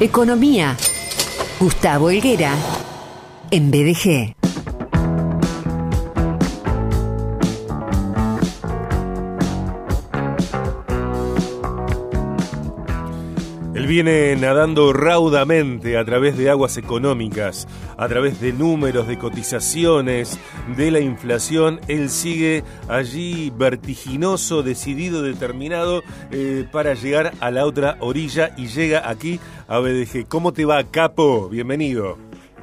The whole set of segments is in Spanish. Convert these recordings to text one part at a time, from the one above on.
Economía. Gustavo Helguera. En BDG. Viene nadando raudamente a través de aguas económicas, a través de números, de cotizaciones, de la inflación. Él sigue allí vertiginoso, decidido, determinado eh, para llegar a la otra orilla y llega aquí a BDG. ¿Cómo te va, Capo? Bienvenido.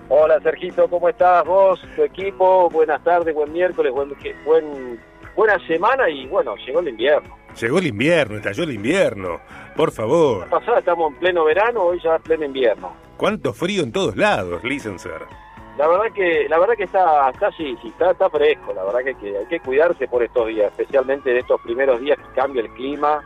Hola, Sergito, ¿cómo estás vos, tu equipo? Buenas tardes, buen miércoles, buen, buen buena semana y bueno, llegó el invierno. Llegó el invierno, estalló el invierno. Por favor. Pasada estamos en pleno verano, hoy ya en pleno invierno. ¿Cuánto frío en todos lados, licenser? La verdad que la verdad que está, sí, sí, está, está fresco. La verdad que, que hay que cuidarse por estos días, especialmente en estos primeros días que cambia el clima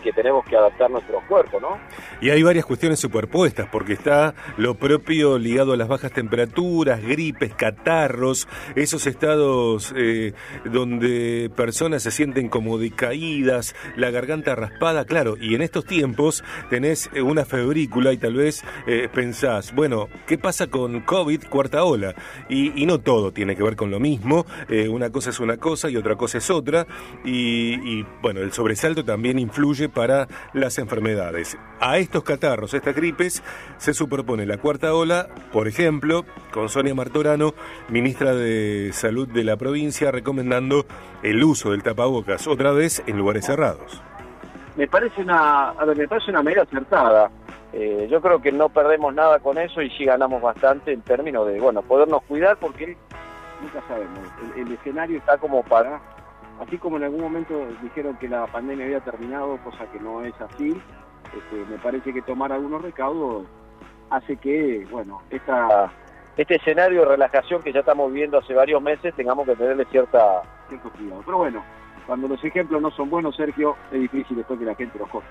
que tenemos que adaptar nuestro cuerpo, ¿no? Y hay varias cuestiones superpuestas, porque está lo propio ligado a las bajas temperaturas, gripes, catarros, esos estados eh, donde personas se sienten como decaídas, la garganta raspada, claro, y en estos tiempos tenés eh, una febrícula y tal vez eh, pensás, bueno, ¿qué pasa con COVID cuarta ola? Y, no todo tiene que ver con lo mismo, una cosa es una cosa y otra cosa es otra, y bueno, el sobresalto también influye para las enfermedades. A estos catarros, estas gripes, se superpone la cuarta ola, por ejemplo, con Sonia Martorano, ministra de Salud de la provincia, recomendando el uso del tapabocas otra vez en lugares cerrados. Me parece una, me parece una medida acertada. Eh, yo creo que no perdemos nada con eso y sí ganamos bastante en términos de, bueno, podernos cuidar porque nunca sabemos. el escenario está como para Así como en algún momento dijeron que la pandemia había terminado, cosa que no es así, este, me parece que tomar algunos recaudos hace que, bueno, esta, este escenario de relajación que ya estamos viviendo hace varios meses tengamos que tenerle cierta, cierto cuidado. Pero bueno, cuando los ejemplos no son buenos, Sergio, es difícil después que la gente los coge.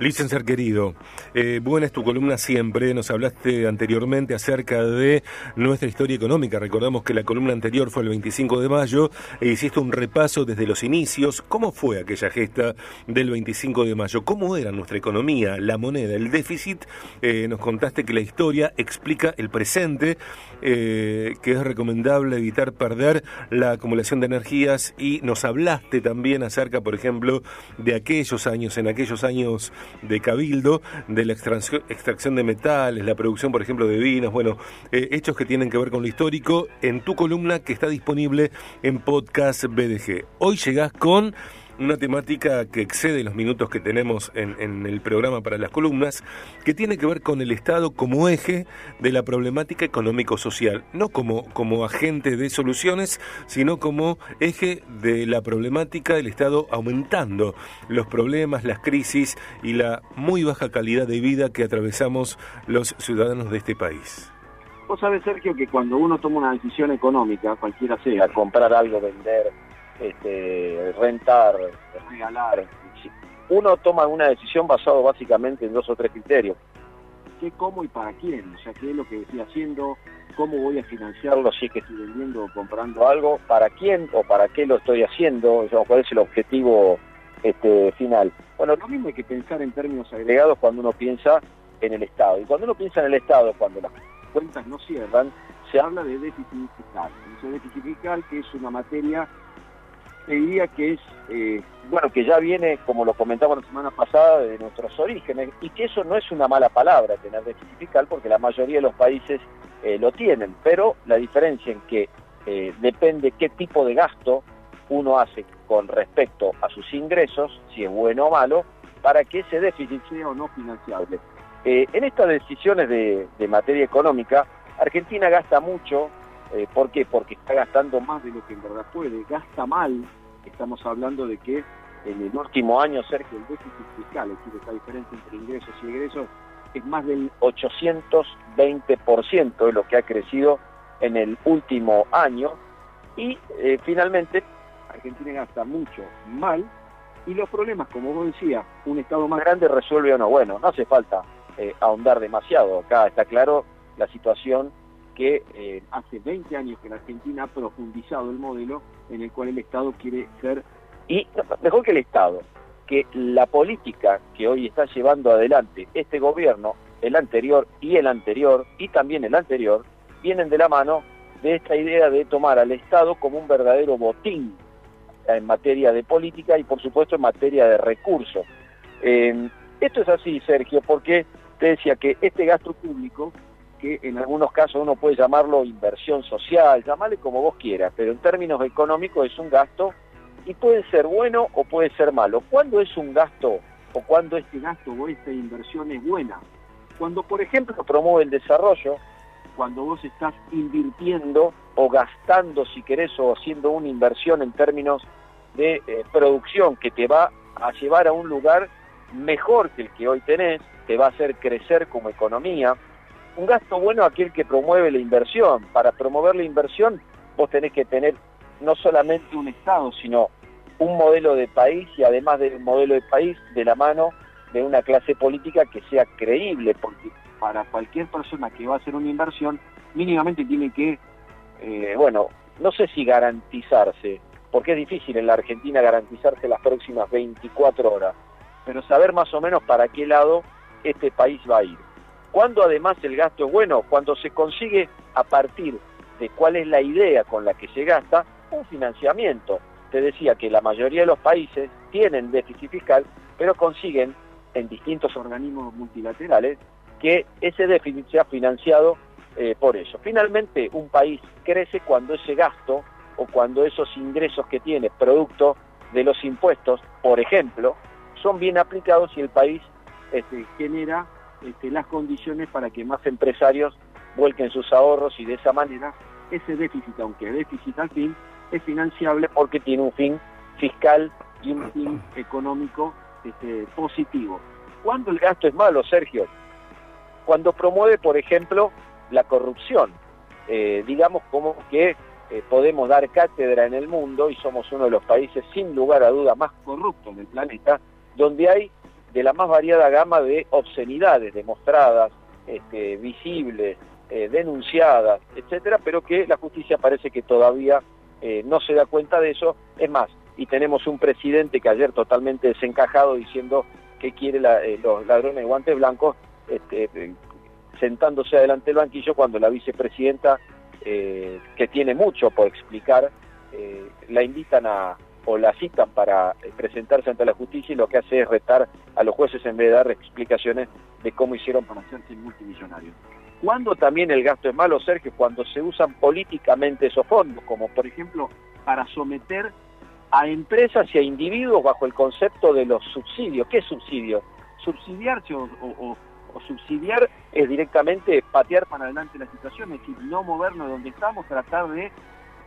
Licenciar querido, eh, buena es tu columna siempre. Nos hablaste anteriormente acerca de nuestra historia económica. Recordamos que la columna anterior fue el 25 de mayo e hiciste un repaso desde los inicios. ¿Cómo fue aquella gesta del 25 de mayo? ¿Cómo era nuestra economía, la moneda, el déficit? Eh, nos contaste que la historia explica el presente, eh, que es recomendable evitar perder la acumulación de energías y nos hablaste también acerca, por ejemplo, de aquellos años, en aquellos años de Cabildo, de la extracción, de metales, la producción, por ejemplo, de vinos, bueno, eh, hechos que tienen que ver con lo histórico, en tu columna que está disponible en Podcast BDG. Hoy llegás con una temática que excede los minutos que tenemos en, el programa para las columnas, que tiene que ver con el Estado como eje de la problemática económico-social, no como, como agente de soluciones, sino como eje de la problemática del Estado aumentando los problemas, las crisis y la muy baja calidad de vida que atravesamos los ciudadanos de este país. Vos sabés, Sergio, que cuando uno toma una decisión económica, cualquiera sea, comprar algo, vender, este, rentar, regalar. Uno toma una decisión basado básicamente en dos o tres criterios. ¿Qué, cómo y para quién? O sea, ¿qué es lo que estoy haciendo? ¿Cómo voy a financiarlo si es que estoy vendiendo o comprando algo? ¿Para quién o para qué lo estoy haciendo? ¿Cuál es el objetivo este, final? Bueno, lo mismo hay que pensar en términos agregados cuando uno piensa en el Estado. Y cuando uno piensa en el Estado, cuando las cuentas no cierran, se habla de déficit fiscal. Ese déficit fiscal que es una materia te que es, eh, bueno, que ya viene, como lo comentaba la semana pasada, de nuestros orígenes, y que eso no es una mala palabra tener déficit fiscal, porque la mayoría de los países eh, lo tienen, pero la diferencia en que eh, depende qué tipo de gasto uno hace con respecto a sus ingresos, si es bueno o malo, para que ese déficit sea o no financiable. en estas decisiones de materia económica, Argentina gasta mucho eh, ¿Por qué? Porque está gastando más de lo que en verdad puede, gasta mal. Estamos hablando de que en el último año, Sergio, el déficit fiscal, es decir, esta diferencia entre ingresos y egresos, es más del 820% de lo que ha crecido en el último año. Y eh, finalmente, Argentina gasta mucho mal. Y los problemas, como vos decías, un Estado más grande resuelve o no. Bueno, no hace falta eh, ahondar demasiado. Acá está claro la situación que eh, hace 20 años que la Argentina ha profundizado el modelo en el cual el Estado quiere ser, y mejor que el Estado, que la política que hoy está llevando adelante este gobierno el anterior y el anterior y también el anterior vienen de la mano de esta idea de tomar al Estado como un verdadero botín en materia de política y por supuesto en materia de recursos. Eh, esto es así, Sergio, porque te decía que este gasto público, que en algunos casos uno puede llamarlo inversión social, llamarle como vos quieras, pero en términos económicos es un gasto y puede ser bueno o puede ser malo. ¿Cuándo es un gasto o cuándo este gasto o esta inversión es buena? Cuando, por ejemplo, promueve el desarrollo, cuando vos estás invirtiendo o gastando, si querés, o haciendo una inversión en términos de eh, producción que te va a llevar a un lugar mejor que el que hoy tenés, te va a hacer crecer como economía. Un gasto bueno aquel que promueve la inversión. Para promover la inversión vos tenés que tener no solamente un Estado, sino un modelo de país y además del modelo de país de la mano de una clase política que sea creíble, porque para cualquier persona que va a hacer una inversión, mínimamente tiene que, eh, bueno, no sé si garantizarse, porque es difícil en la Argentina garantizarse las próximas 24 horas, pero saber más o menos para qué lado este país va a ir. Cuando además el gasto es bueno, cuando se consigue a partir de cuál es la idea con la que se gasta, un financiamiento. Te decía que la mayoría de los países tienen déficit fiscal, pero consiguen en distintos organismos multilaterales que ese déficit sea financiado eh, por eso. Finalmente, un país crece cuando ese gasto o cuando esos ingresos que tiene producto de los impuestos, por ejemplo, son bien aplicados y el país este, genera este, las condiciones para que más empresarios vuelquen sus ahorros y de esa manera ese déficit, aunque déficit al fin, es financiable porque tiene un fin fiscal y un fin económico este, positivo. ¿Cuándo el gasto es malo, Sergio? Cuando promueve, por ejemplo, la corrupción. Eh, digamos como que eh, podemos dar cátedra en el mundo y somos uno de los países sin lugar a duda más corruptos del planeta, donde hay de la más variada gama de obscenidades demostradas, este, visibles, eh, denunciadas, etcétera, pero que la justicia parece que todavía eh, no se da cuenta de eso. Es más, y tenemos un presidente que ayer totalmente desencajado diciendo que quiere eh, los ladrones de guantes blancos, este, sentándose adelante del banquillo cuando la vicepresidenta, que tiene mucho por explicar, la invitan a, o la citan para eh, presentarse ante la justicia y lo que hace es retar a los jueces en vez de dar explicaciones de cómo hicieron para hacerse multimillonarios. Cuando también el gasto es malo, Sergio, cuando se usan políticamente esos fondos, como por ejemplo para someter a empresas y a individuos bajo el concepto de los subsidios. ¿Qué es subsidio? Subsidiarse o, subsidiar es directamente patear para adelante la situación, es decir, no movernos de donde estamos, tratar de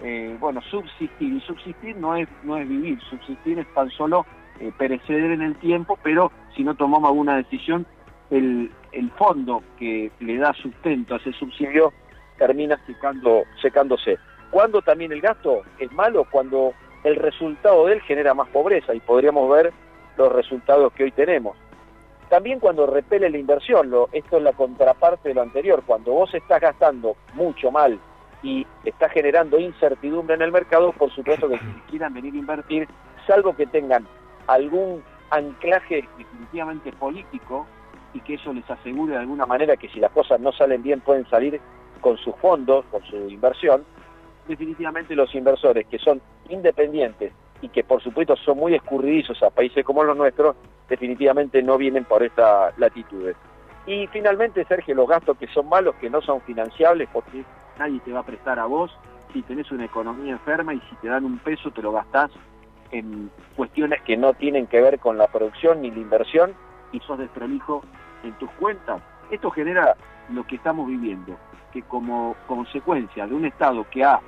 eh, bueno, subsistir. Y subsistir no es, no es vivir, subsistir es tan solo eh, perecer en el tiempo, pero si no tomamos alguna decisión, el, el fondo que le da sustento a ese subsidio termina secando, secándose. Cuando también el gasto es malo, cuando el resultado de él genera más pobreza y podríamos ver los resultados que hoy tenemos. También cuando repele la inversión, lo, esto es la contraparte de lo anterior, cuando vos estás gastando mucho mal y está generando incertidumbre en el mercado, por supuesto que quieran venir a invertir, salvo que tengan algún anclaje definitivamente político y que eso les asegure de alguna manera que si las cosas no salen bien pueden salir con sus fondos, con su inversión, definitivamente los inversores que son independientes y que por supuesto son muy escurridizos a países como los nuestros, definitivamente no vienen por esta latitudes. Y finalmente, Sergio, los gastos que son malos, que no son financiables, porque nadie te va a prestar a vos si tenés una economía enferma y si te dan un peso te lo gastás en cuestiones que no tienen que ver con la producción ni la inversión y sos desprolijo en tus cuentas. Esto genera lo que estamos viviendo, que como consecuencia de un Estado que ha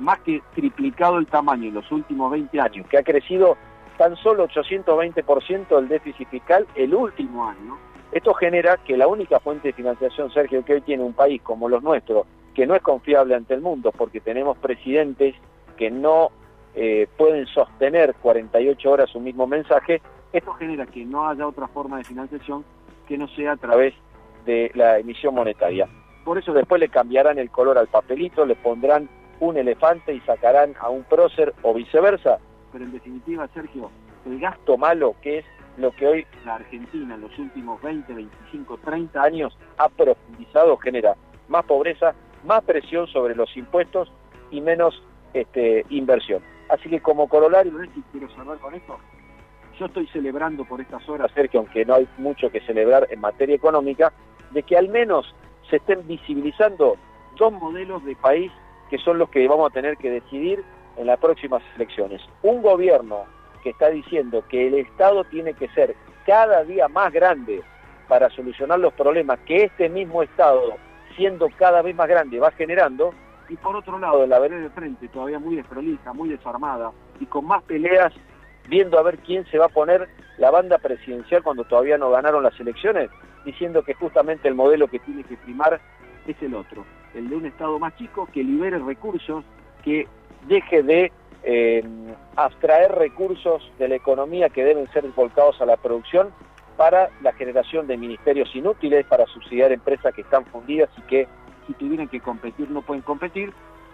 más que triplicado el tamaño en los últimos 20 años, que ha crecido tan solo 820% el déficit fiscal el último año, esto genera que la única fuente de financiación, Sergio, que hoy tiene un país como los nuestros, que no es confiable ante el mundo porque tenemos presidentes que no eh, pueden sostener 48 horas un mismo mensaje, esto genera que no haya otra forma de financiación que no sea a través de la emisión monetaria. Por eso después le cambiarán el color al papelito, le pondrán un elefante y sacarán a un prócer o viceversa. Pero en definitiva, Sergio, el gasto malo que es lo que hoy la Argentina en los últimos 20, 25, 30 años ha profundizado, genera más pobreza, más presión sobre los impuestos y menos este, inversión. Así que como corolario, y quiero cerrar con esto, yo estoy celebrando por estas horas, Sergio, aunque no hay mucho que celebrar en materia económica, de que al menos se estén visibilizando dos modelos de país que son los que vamos a tener que decidir en las próximas elecciones. Un gobierno que está diciendo que el Estado tiene que ser cada día más grande para solucionar los problemas que este mismo Estado, siendo cada vez más grande, va generando, y por otro lado, la vereda de frente, todavía muy desprolija, muy desarmada, y con más peleas, viendo a ver quién se va a poner la banda presidencial cuando todavía no ganaron las elecciones, diciendo que justamente el modelo que tiene que primar es el otro, el de un Estado más chico que libere recursos, que deje de eh, abstraer recursos de la economía que deben ser volcados a la producción para la generación de ministerios inútiles, para subsidiar empresas que están fundidas y que si tuvieran que competir no pueden competir,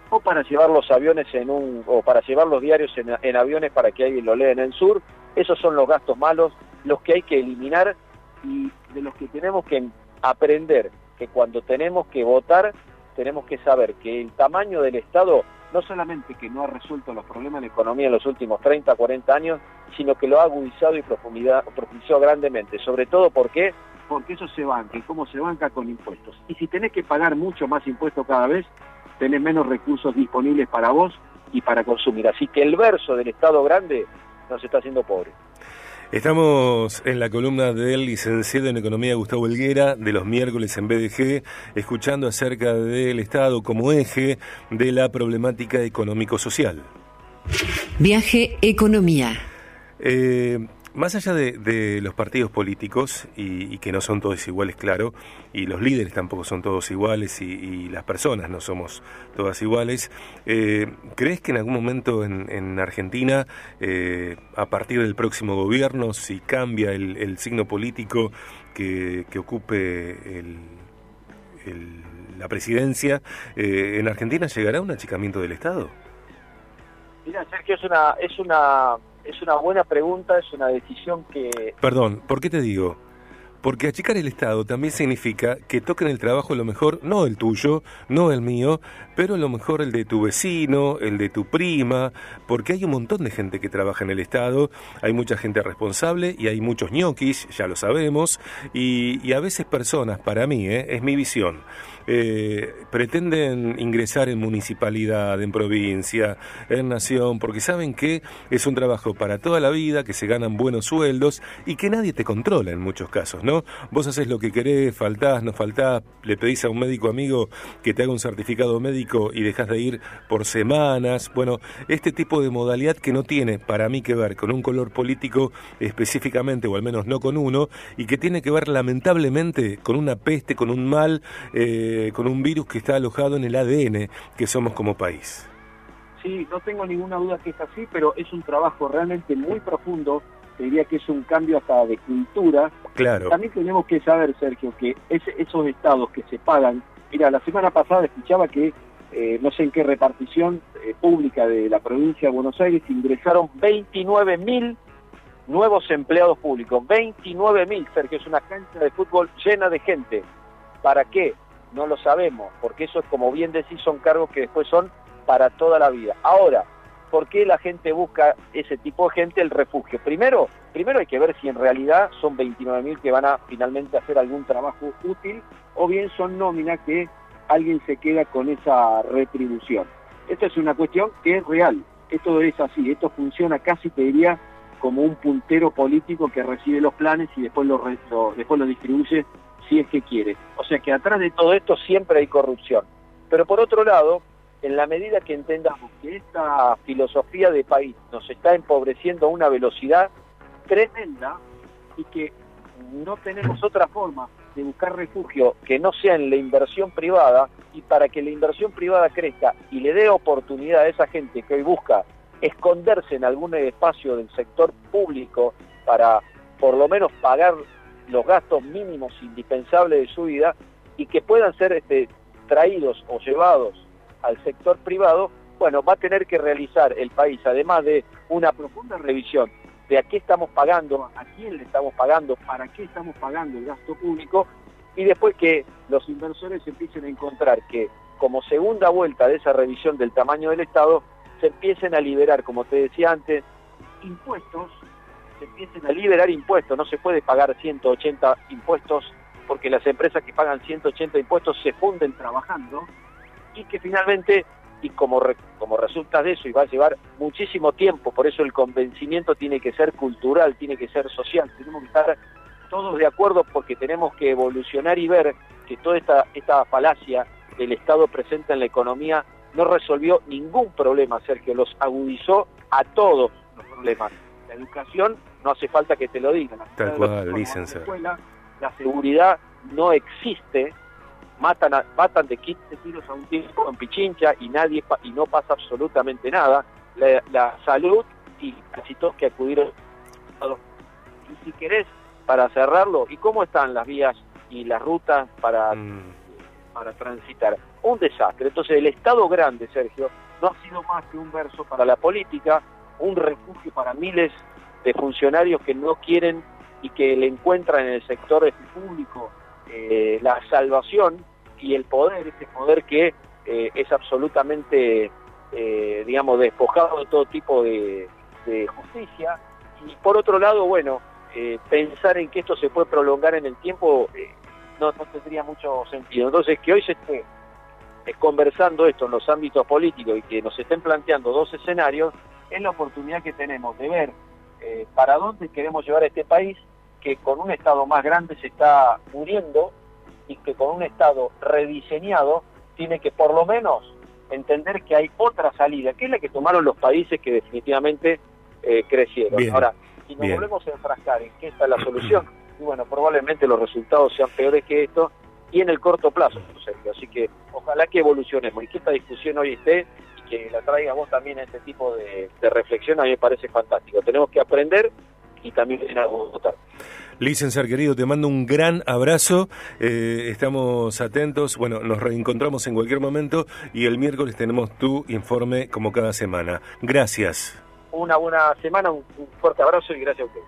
o para llevar los aviones en un, o para llevar los diarios en, en aviones para que alguien lo lea en el sur. Esos son los gastos malos, los que hay que eliminar y de los que tenemos que aprender que cuando tenemos que votar tenemos que saber que el tamaño del Estado no solamente que no ha resuelto los problemas de la economía en los últimos 30, 40 años, sino que lo ha agudizado y profundizado grandemente. Sobre todo porque porque eso se banca y cómo se banca con impuestos. Y si tenés que pagar mucho más impuestos cada vez, tenés menos recursos disponibles para vos y para consumir. Así que el verso del Estado grande nos está haciendo pobre. Estamos en la columna del licenciado en Economía Gustavo Helguera de los miércoles en BDG, escuchando acerca del Estado como eje de la problemática económico-social. Viaje Economía. Eh, más allá de, los partidos políticos, y, que no son todos iguales, claro, y los líderes tampoco son todos iguales, y, las personas no somos todas iguales, eh, ¿crees que en algún momento en, Argentina, eh, a partir del próximo gobierno, si cambia el, signo político que, ocupe la presidencia, eh, en Argentina llegará un achicamiento del Estado? Mira, Sergio, es una, es una es una buena pregunta, es una decisión que... Perdón, ¿por qué te digo? Porque achicar el Estado también significa que toquen el trabajo lo mejor, no el tuyo, no el mío, pero lo mejor el de tu vecino, el de tu prima, porque hay un montón de gente que trabaja en el Estado, hay mucha gente responsable y hay muchos ñoquis, ya lo sabemos, y, a veces personas, para mí, ¿eh? es mi visión, eh, pretenden ingresar en municipalidad, en provincia, en nación, porque saben que es un trabajo para toda la vida, que se ganan buenos sueldos y que nadie te controla en muchos casos, ¿no? Vos haces lo que querés, faltás, no faltás, le pedís a un médico amigo que te haga un certificado médico y dejas de ir por semanas. Bueno, este tipo de modalidad que no tiene para mí que ver con un color político específicamente, o al menos no con uno, y que tiene que ver lamentablemente con una peste, con un mal. Eh, eh, con un virus que está alojado en el ADN que somos como país. Sí, no tengo ninguna duda que es así, pero es un trabajo realmente muy profundo. Te diría que es un cambio hasta de cultura. Claro. También tenemos que saber, Sergio, que esos estados que se pagan. Mira, la semana pasada escuchaba que eh, no sé en qué repartición eh, pública de la provincia de Buenos Aires ingresaron 29 mil nuevos empleados públicos. 29 mil, Sergio, es una cancha de fútbol llena de gente. ¿Para qué? No lo sabemos, porque eso es como bien decís, son cargos que después son para toda la vida. Ahora, ¿por qué la gente busca ese tipo de gente el refugio? Primero, primero hay que ver si en realidad son 29.000 que van a finalmente hacer algún trabajo útil o bien son nóminas que alguien se queda con esa retribución. Esto es una cuestión que es real, esto es así, esto funciona casi, te diría, como un puntero político que recibe los planes y después lo, después lo distribuye si es que quiere. O sea que atrás de todo esto siempre hay corrupción. Pero por otro lado, en la medida que entendamos que esta filosofía de país nos está empobreciendo a una velocidad tremenda y que no tenemos otra forma de buscar refugio que no sea en la inversión privada y para que la inversión privada crezca y le dé oportunidad a esa gente que hoy busca esconderse en algún espacio del sector público para por lo menos pagar los gastos mínimos indispensables de su vida y que puedan ser este, traídos o llevados al sector privado, bueno, va a tener que realizar el país, además de una profunda revisión de a qué estamos pagando, a quién le estamos pagando, para qué estamos pagando el gasto público, y después que los inversores empiecen a encontrar que como segunda vuelta de esa revisión del tamaño del Estado, se empiecen a liberar, como te decía antes, impuestos, se empiecen a liberar impuestos, no se puede pagar 180 impuestos porque las empresas que pagan 180 impuestos se funden trabajando y que finalmente y como, como resulta de eso y va a llevar muchísimo tiempo, por eso el convencimiento tiene que ser cultural, tiene que ser social, tenemos que estar todos de acuerdo porque tenemos que evolucionar y ver que toda esta, esta falacia del Estado presente en la economía no resolvió ningún problema, Sergio, los agudizó a todos los problemas. La educación no hace falta que te lo digan. Tal cual, la, la seguridad no existe, matan, matan de 15 tiros a un tipo en Pichincha y nadie y no pasa absolutamente nada. La, salud y casi todos que acudieron. Y si querés, para cerrarlo, ¿y cómo están las vías y las rutas para, mm. para transitar? Un desastre. Entonces, el Estado grande, Sergio, no ha sido más que un verso para la política, un refugio para miles de funcionarios que no quieren y que le encuentran en el sector público eh, la salvación y el poder, este poder que eh, es absolutamente, eh, digamos, despojado de todo tipo de, justicia. Y por otro lado, bueno, pensar en que esto se puede prolongar en el tiempo no, no tendría mucho sentido. Entonces, que hoy se esté conversando esto en los ámbitos políticos y que nos estén planteando dos escenarios, es la oportunidad que tenemos de ver para dónde queremos llevar a este país que con un Estado más grande se está muriendo y que con un Estado rediseñado tiene que por lo menos entender que hay otra salida, que es la que tomaron los países que definitivamente eh, crecieron. Ahora, si nos volvemos a enfrascar en que esta es la solución, y bueno, probablemente los resultados sean peores que esto, y en el corto plazo, Sergio. Así que ojalá que evolucionemos y que esta discusión hoy esté que la traiga vos también a este tipo de, de reflexión, a mí me parece fantástico. Tenemos que aprender y también en algo votar. Licenciar querido, te mando un gran abrazo. Eh, estamos atentos. Bueno, nos reencontramos en cualquier momento y el miércoles tenemos tu informe como cada semana. Gracias. Una buena semana, un fuerte abrazo y gracias a ustedes.